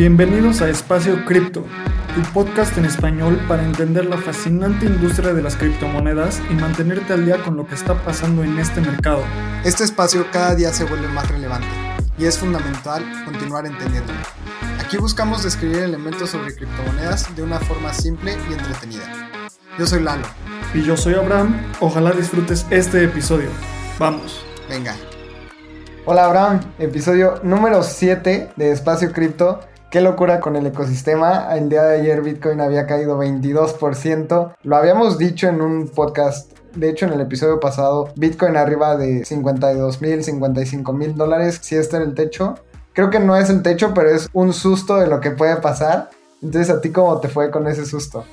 Bienvenidos a Espacio Cripto, tu podcast en español para entender la fascinante industria de las criptomonedas y mantenerte al día con lo que está pasando en este mercado. Este espacio cada día se vuelve más relevante y es fundamental continuar entendiéndolo. Aquí buscamos describir elementos sobre criptomonedas de una forma simple y entretenida. Yo soy Lalo. Y yo soy Abraham. Ojalá disfrutes este episodio. Vamos. Venga. Hola Abraham, episodio número 7 de Espacio Cripto. Qué locura con el ecosistema. El día de ayer Bitcoin había caído 22%. Lo habíamos dicho en un podcast. De hecho, en el episodio pasado, Bitcoin arriba de 52 mil, 55 mil dólares. Si este era el techo. Creo que no es el techo, pero es un susto de lo que puede pasar. Entonces, ¿a ti cómo te fue con ese susto?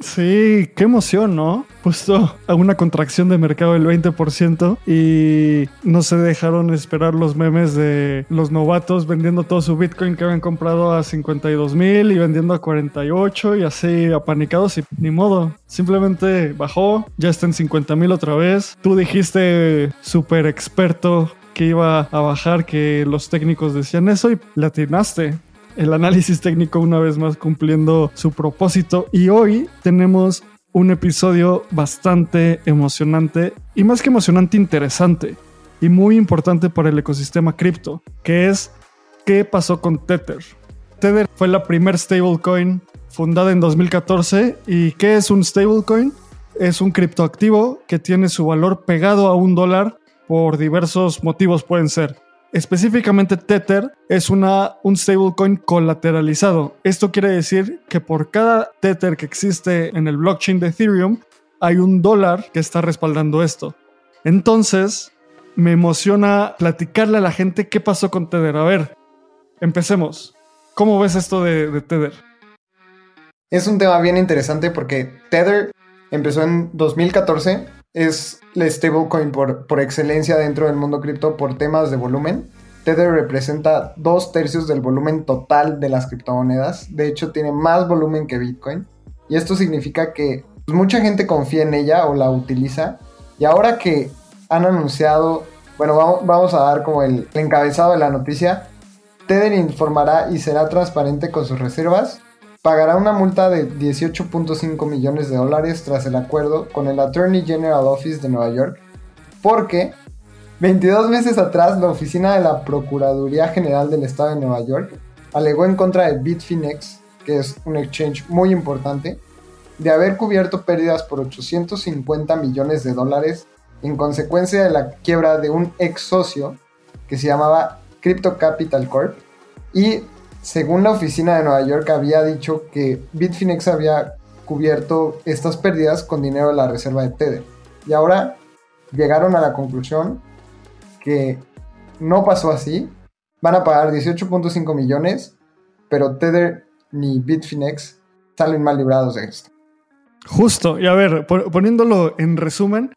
Sí, qué emoción, ¿no? Puesto a una contracción de mercado del 20% y no se dejaron esperar los memes de los novatos vendiendo todo su Bitcoin que habían comprado a 52 mil y vendiendo a 48 y así apanicados y ni modo. Simplemente bajó, ya está en 50 mil otra vez. Tú dijiste súper experto que iba a bajar, que los técnicos decían eso y le atinaste el análisis técnico una vez más cumpliendo su propósito. Y hoy tenemos un episodio bastante emocionante y más que emocionante, interesante y muy importante para el ecosistema cripto, que es qué pasó con Tether. Tether fue la primer stablecoin fundada en 2014 y ¿qué es un stablecoin? Es un criptoactivo que tiene su valor pegado a un dólar por diversos motivos pueden ser Específicamente Tether es una, un stablecoin colateralizado. Esto quiere decir que por cada Tether que existe en el blockchain de Ethereum hay un dólar que está respaldando esto. Entonces, me emociona platicarle a la gente qué pasó con Tether. A ver, empecemos. ¿Cómo ves esto de, de Tether? Es un tema bien interesante porque Tether empezó en 2014 es la stablecoin por, excelencia dentro del mundo cripto por temas de volumen. Tether representa dos tercios del volumen total de las criptomonedas. De hecho, tiene más volumen que Bitcoin. Y esto significa que pues, mucha gente confía en ella o la utiliza. Y ahora que han anunciado, bueno, vamos, a dar como el encabezado de la noticia. Tether informará y será transparente con sus reservas pagará una multa de 18.5 millones de dólares tras el acuerdo con el Attorney General Office de Nueva York, porque 22 meses atrás la oficina de la Procuraduría General del Estado de Nueva York alegó en contra de Bitfinex, que es un exchange muy importante, de haber cubierto pérdidas por 850 millones de dólares en consecuencia de la quiebra de un ex socio que se llamaba Crypto Capital Corp y según la oficina de Nueva York, había dicho que Bitfinex había cubierto estas pérdidas con dinero de la reserva de Tether. Y ahora llegaron a la conclusión que no pasó así. Van a pagar 18.5 millones, pero Tether ni Bitfinex salen mal librados de esto. Justo, y a ver, poniéndolo en resumen,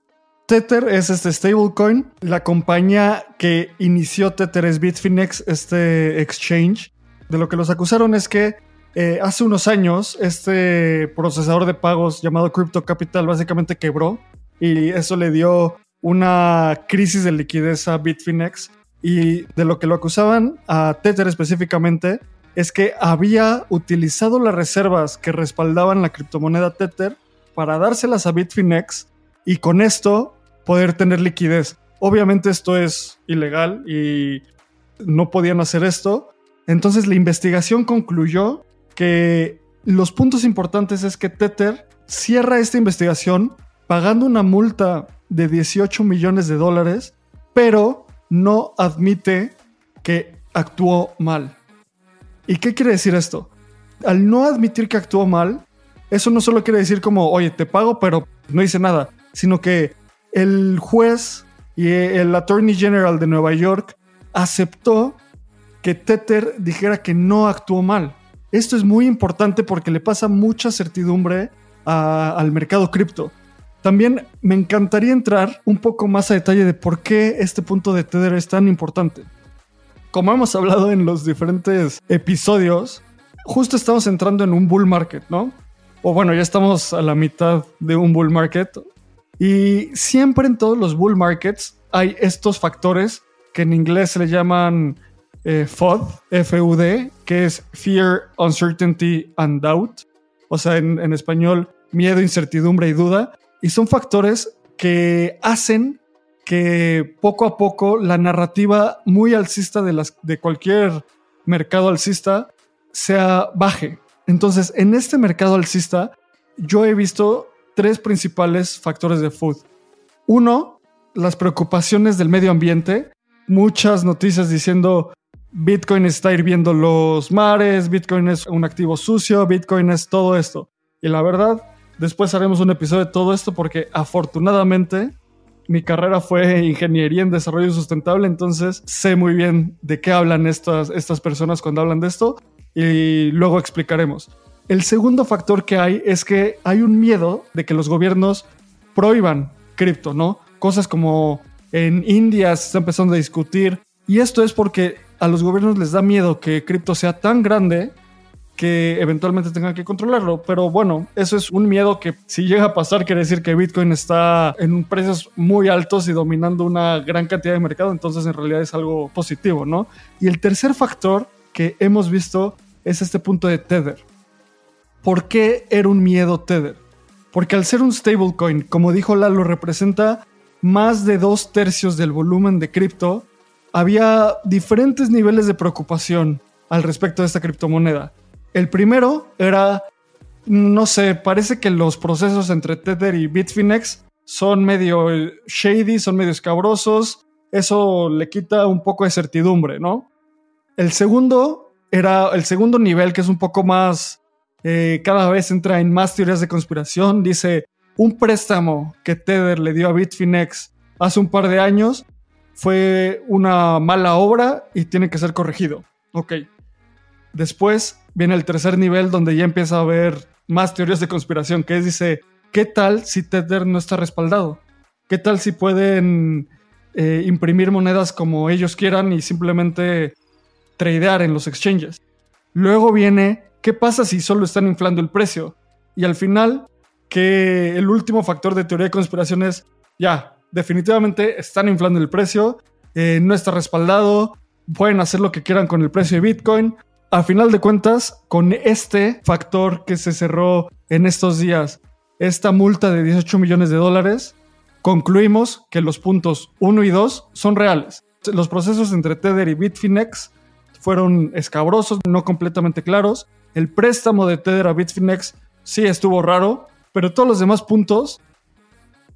Tether es este stablecoin. La compañía que inició Tether es Bitfinex, este exchange de lo que los acusaron es que eh, hace unos años este procesador de pagos llamado Crypto Capital básicamente quebró y eso le dio una crisis de liquidez a Bitfinex y de lo que lo acusaban a Tether específicamente es que había utilizado las reservas que respaldaban la criptomoneda Tether para dárselas a Bitfinex y con esto poder tener liquidez. Obviamente esto es ilegal y no podían hacer esto, entonces la investigación concluyó que los puntos importantes es que Tether cierra esta investigación pagando una multa de 18 millones de dólares, pero no admite que actuó mal. ¿Y qué quiere decir esto? Al no admitir que actuó mal, eso no solo quiere decir como, oye, te pago, pero no hice nada, sino que el juez y el Attorney General de Nueva York aceptó que Tether dijera que no actuó mal. Esto es muy importante porque le pasa mucha certidumbre al mercado cripto. También me encantaría entrar un poco más a detalle de por qué este punto de Tether es tan importante. Como hemos hablado en los diferentes episodios, justo estamos entrando en un bull market, ¿no? O bueno, ya estamos a la mitad de un bull market. Y siempre en todos los bull markets hay estos factores que en inglés se le llaman eh, FUD, FUD, que es Fear, Uncertainty and Doubt. O sea, en, en español, miedo, incertidumbre y duda. Y son factores que hacen que poco a poco la narrativa muy alcista de, las, de cualquier mercado alcista sea baje. Entonces, en este mercado alcista, yo he visto tres principales factores de food. Uno, las preocupaciones del medio ambiente. Muchas noticias diciendo Bitcoin está hirviendo los mares, Bitcoin es un activo sucio, Bitcoin es todo esto. Y la verdad, después haremos un episodio de todo esto porque afortunadamente mi carrera fue ingeniería en desarrollo sustentable, entonces sé muy bien de qué hablan estas, estas personas cuando hablan de esto y luego explicaremos. El segundo factor que hay es que hay un miedo de que los gobiernos prohíban cripto, ¿no? Cosas como en India se está empezando a discutir y esto es porque a los gobiernos les da miedo que cripto sea tan grande que eventualmente tengan que controlarlo. Pero bueno, eso es un miedo que si llega a pasar quiere decir que Bitcoin está en precios muy altos y dominando una gran cantidad de mercado, entonces en realidad es algo positivo, ¿no? Y el tercer factor que hemos visto es este punto de Tether. ¿Por qué era un miedo Tether? Porque al ser un stablecoin, como dijo Lalo, representa más de dos tercios del volumen de cripto, había diferentes niveles de preocupación al respecto de esta criptomoneda. El primero era, no sé, parece que los procesos entre Tether y Bitfinex son medio shady, son medio escabrosos. Eso le quita un poco de certidumbre, ¿no? El segundo era el segundo nivel, que es un poco más, eh, cada vez entra en más teorías de conspiración. Dice, un préstamo que Tether le dio a Bitfinex hace un par de años fue una mala obra y tiene que ser corregido. Ok. Después viene el tercer nivel donde ya empieza a haber más teorías de conspiración, que es, dice, ¿qué tal si Tether no está respaldado? ¿Qué tal si pueden eh, imprimir monedas como ellos quieran y simplemente tradear en los exchanges? Luego viene, ¿qué pasa si solo están inflando el precio? Y al final, que el último factor de teoría de conspiración es, ya, definitivamente están inflando el precio, eh, no está respaldado, pueden hacer lo que quieran con el precio de Bitcoin, a final de cuentas, con este factor que se cerró en estos días, esta multa de 18 millones de dólares, concluimos que los puntos 1 y 2 son reales. Los procesos entre Tether y Bitfinex fueron escabrosos, no completamente claros. El préstamo de Tether a Bitfinex sí estuvo raro, pero todos los demás puntos,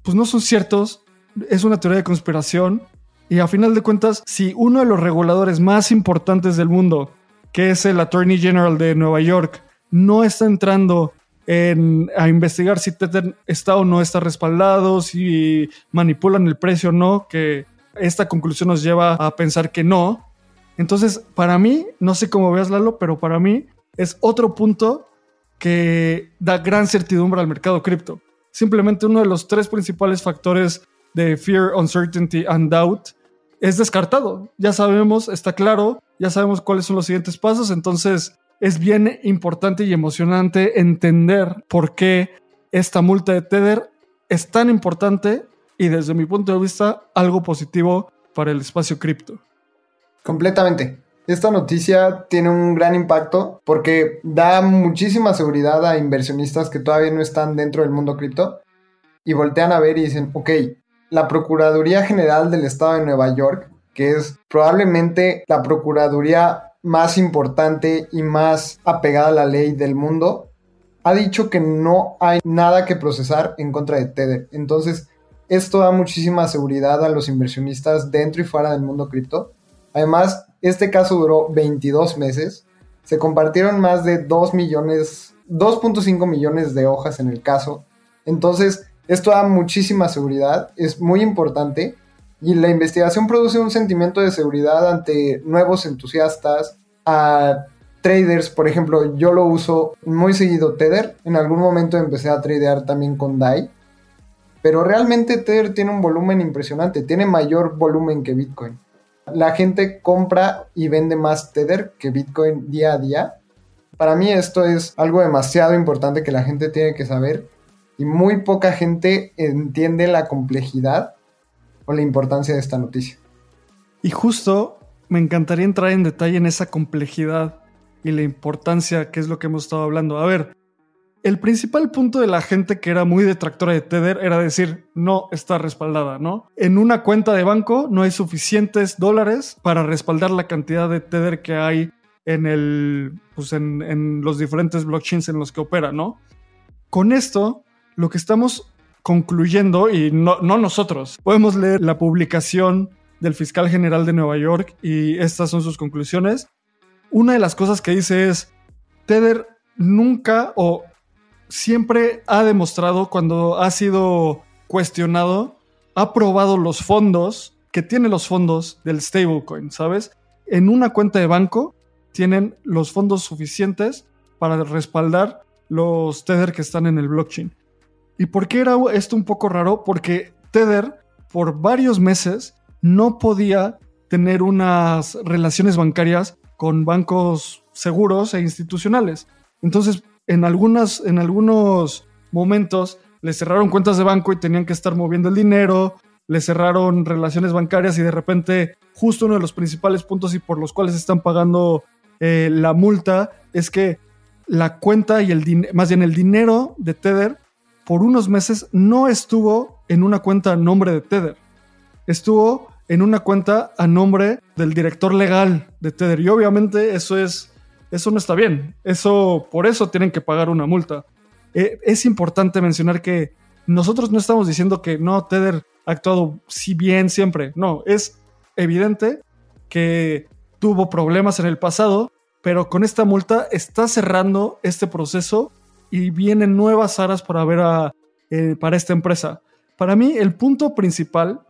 pues no son ciertos. Es una teoría de conspiración. Y a final de cuentas, si uno de los reguladores más importantes del mundo que es el Attorney General de Nueva York, no está entrando a investigar si Tether está o no está respaldado, si manipulan el precio o no, que esta conclusión nos lleva a pensar que no. Entonces, para mí, no sé cómo veas Lalo, pero para mí es otro punto que da gran certidumbre al mercado cripto. Simplemente uno de los tres principales factores de fear, uncertainty and doubt es descartado. Ya sabemos, está claro, ya sabemos cuáles son los siguientes pasos, entonces es bien importante y emocionante entender por qué esta multa de Tether es tan importante y desde mi punto de vista algo positivo para el espacio cripto. Completamente. Esta noticia tiene un gran impacto porque da muchísima seguridad a inversionistas que todavía no están dentro del mundo cripto y voltean a ver y dicen, ok, la Procuraduría General del Estado de Nueva York, que es probablemente la Procuraduría más importante y más apegada a la ley del mundo, ha dicho que no hay nada que procesar en contra de Tether. Entonces, esto da muchísima seguridad a los inversionistas dentro y fuera del mundo cripto. Además, este caso duró 22 meses. Se compartieron más de 2 millones, 2.5 millones de hojas en el caso. Entonces, esto da muchísima seguridad, es muy importante y la investigación produce un sentimiento de seguridad ante nuevos entusiastas, a traders, por ejemplo, yo lo uso muy seguido Tether, en algún momento empecé a tradear también con DAI, pero realmente Tether tiene un volumen impresionante, tiene mayor volumen que Bitcoin. La gente compra y vende más Tether que Bitcoin día a día. Para mí esto es algo demasiado importante que la gente tiene que saber y muy poca gente entiende la complejidad o la importancia de esta noticia. Y justo me encantaría entrar en detalle en esa complejidad y la importancia que es lo que hemos estado hablando. A ver, el principal punto de la gente que era muy detractora de Tether era decir, no está respaldada, ¿no? En una cuenta de banco no hay suficientes dólares para respaldar la cantidad de Tether que hay en, el, pues en, en los diferentes blockchains en los que opera, ¿no? Con esto, lo que estamos concluyendo, y no, no nosotros, podemos leer la publicación del fiscal general de Nueva York y estas son sus conclusiones. Una de las cosas que dice es, Tether nunca o siempre ha demostrado cuando ha sido cuestionado, ha probado los fondos que tiene los fondos del stablecoin, ¿sabes? En una cuenta de banco tienen los fondos suficientes para respaldar los Tether que están en el blockchain. ¿Y por qué era esto un poco raro? Porque Tether por varios meses no podía tener unas relaciones bancarias con bancos seguros e institucionales. Entonces, en, algunas, en algunos momentos le cerraron cuentas de banco y tenían que estar moviendo el dinero, le cerraron relaciones bancarias y de repente justo uno de los principales puntos y por los cuales están pagando eh, la multa es que la cuenta y el más bien el dinero de Tether por unos meses no estuvo en una cuenta a nombre de Tether. Estuvo en una cuenta a nombre del director legal de Tether. Y obviamente eso es eso no está bien. Eso, por eso tienen que pagar una multa. Eh, es importante mencionar que nosotros no estamos diciendo que no, Tether ha actuado si bien siempre. No, es evidente que tuvo problemas en el pasado, pero con esta multa está cerrando este proceso y vienen nuevas aras para ver a, eh, para esta empresa. Para mí, el punto principal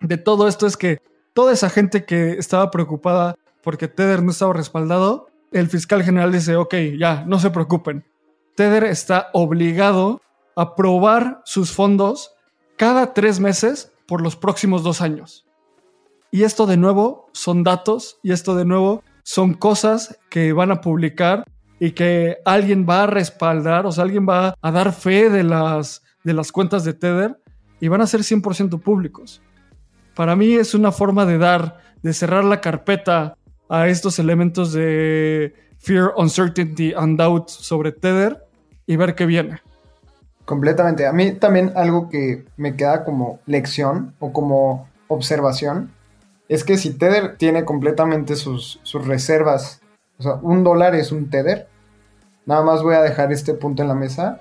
de todo esto es que toda esa gente que estaba preocupada porque Tether no estaba respaldado, el fiscal general dice, ok, ya, no se preocupen. Tether está obligado a probar sus fondos cada tres meses por los próximos dos años. Y esto de nuevo son datos y esto de nuevo son cosas que van a publicar y que alguien va a respaldar, o sea, alguien va a dar fe de las, de las cuentas de Tether y van a ser 100% públicos. Para mí es una forma de dar, de cerrar la carpeta a estos elementos de fear, uncertainty and doubt sobre Tether y ver qué viene. Completamente. A mí también algo que me queda como lección o como observación es que si Tether tiene completamente sus, sus reservas, o sea, un dólar es un Tether, nada más voy a dejar este punto en la mesa.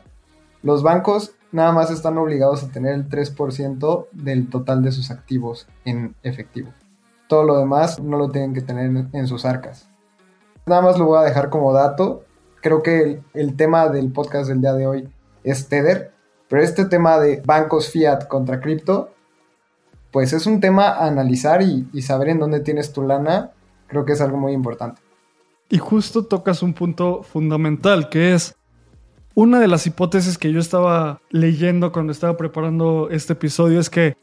Los bancos nada más están obligados a tener el 3% del total de sus activos en efectivo. Todo lo demás no lo tienen que tener en sus arcas. Nada más lo voy a dejar como dato. Creo que el, tema del podcast del día de hoy es Tether, pero este tema de bancos fiat contra cripto, pues es un tema a analizar y, y saber en dónde tienes tu lana, creo que es algo muy importante. Y justo tocas un punto fundamental, que es una de las hipótesis que yo estaba leyendo cuando estaba preparando este episodio, es que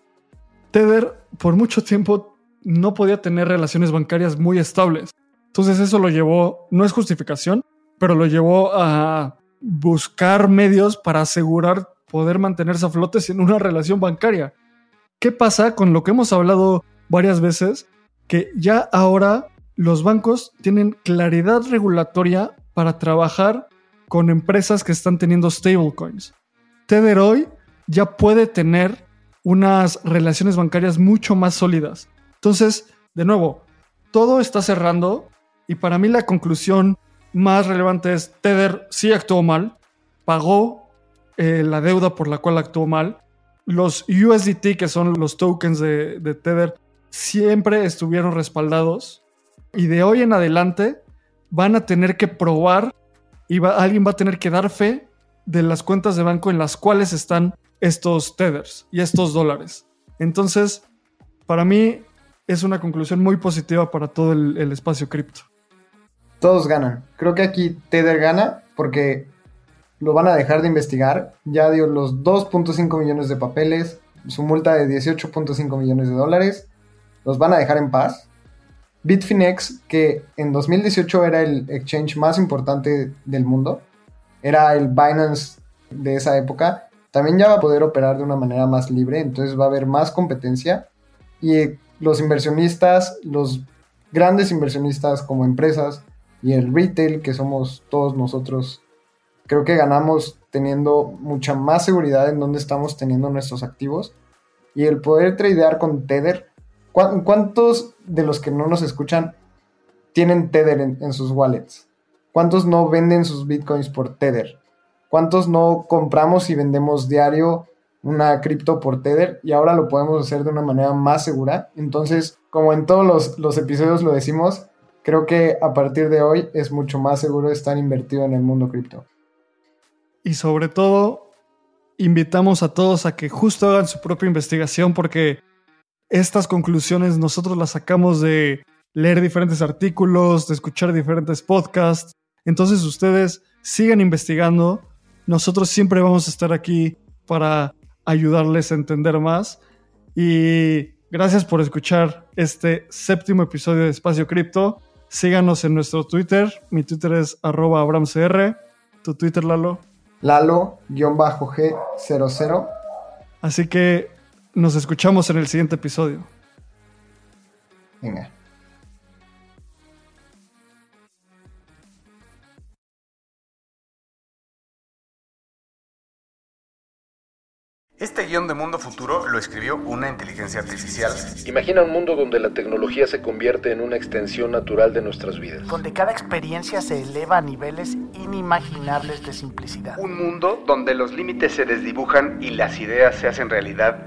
Tether por mucho tiempo no podía tener relaciones bancarias muy estables. Entonces eso lo llevó, no es justificación, pero lo llevó a buscar medios para asegurar poder mantenerse a flote sin una relación bancaria. ¿Qué pasa con lo que hemos hablado varias veces? Que ya ahora los bancos tienen claridad regulatoria para trabajar con empresas que están teniendo stablecoins. Tether hoy ya puede tener unas relaciones bancarias mucho más sólidas. Entonces, de nuevo, todo está cerrando y para mí la conclusión más relevante es Tether sí actuó mal, pagó eh, la deuda por la cual actuó mal. Los USDT, que son los tokens de, Tether, siempre estuvieron respaldados y de hoy en adelante van a tener que probar y alguien va a tener que dar fe de las cuentas de banco en las cuales están estos tethers y estos dólares. Entonces, para mí es una conclusión muy positiva para todo el, espacio cripto. Todos ganan. Creo que aquí Tether gana porque lo van a dejar de investigar. Ya dio los 2.5 millones de papeles, su multa de 18.5 millones de dólares. Los van a dejar en paz. Bitfinex, que en 2018 era el exchange más importante del mundo, era el Binance de esa época, también ya va a poder operar de una manera más libre, entonces va a haber más competencia. Y los inversionistas, los grandes inversionistas como empresas y el retail que somos todos nosotros, creo que ganamos teniendo mucha más seguridad en dónde estamos teniendo nuestros activos y el poder tradear con Tether. ¿Cuántos de los que no nos escuchan tienen Tether en, sus wallets? ¿Cuántos no venden sus bitcoins por Tether? ¿Cuántos no compramos y vendemos diario una cripto por Tether y ahora lo podemos hacer de una manera más segura? Entonces, como en todos los, los episodios lo decimos, creo que a partir de hoy es mucho más seguro estar invertido en el mundo cripto. Y sobre todo, invitamos a todos a que justo hagan su propia investigación porque estas conclusiones nosotros las sacamos de leer diferentes artículos, de escuchar diferentes podcasts. Entonces ustedes sigan investigando. Nosotros siempre vamos a estar aquí para ayudarles a entender más. Y gracias por escuchar este séptimo episodio de Espacio Cripto. Síganos en nuestro Twitter. Mi Twitter es arroba abramcr. ¿Tu Twitter, Lalo? Lalo-G00. Así que nos escuchamos en el siguiente episodio. Venga. Este guion de Mundo Futuro lo escribió una inteligencia artificial. Imagina un mundo donde la tecnología se convierte en una extensión natural de nuestras vidas. Donde cada experiencia se eleva a niveles inimaginables de simplicidad. Un mundo donde los límites se desdibujan y las ideas se hacen realidad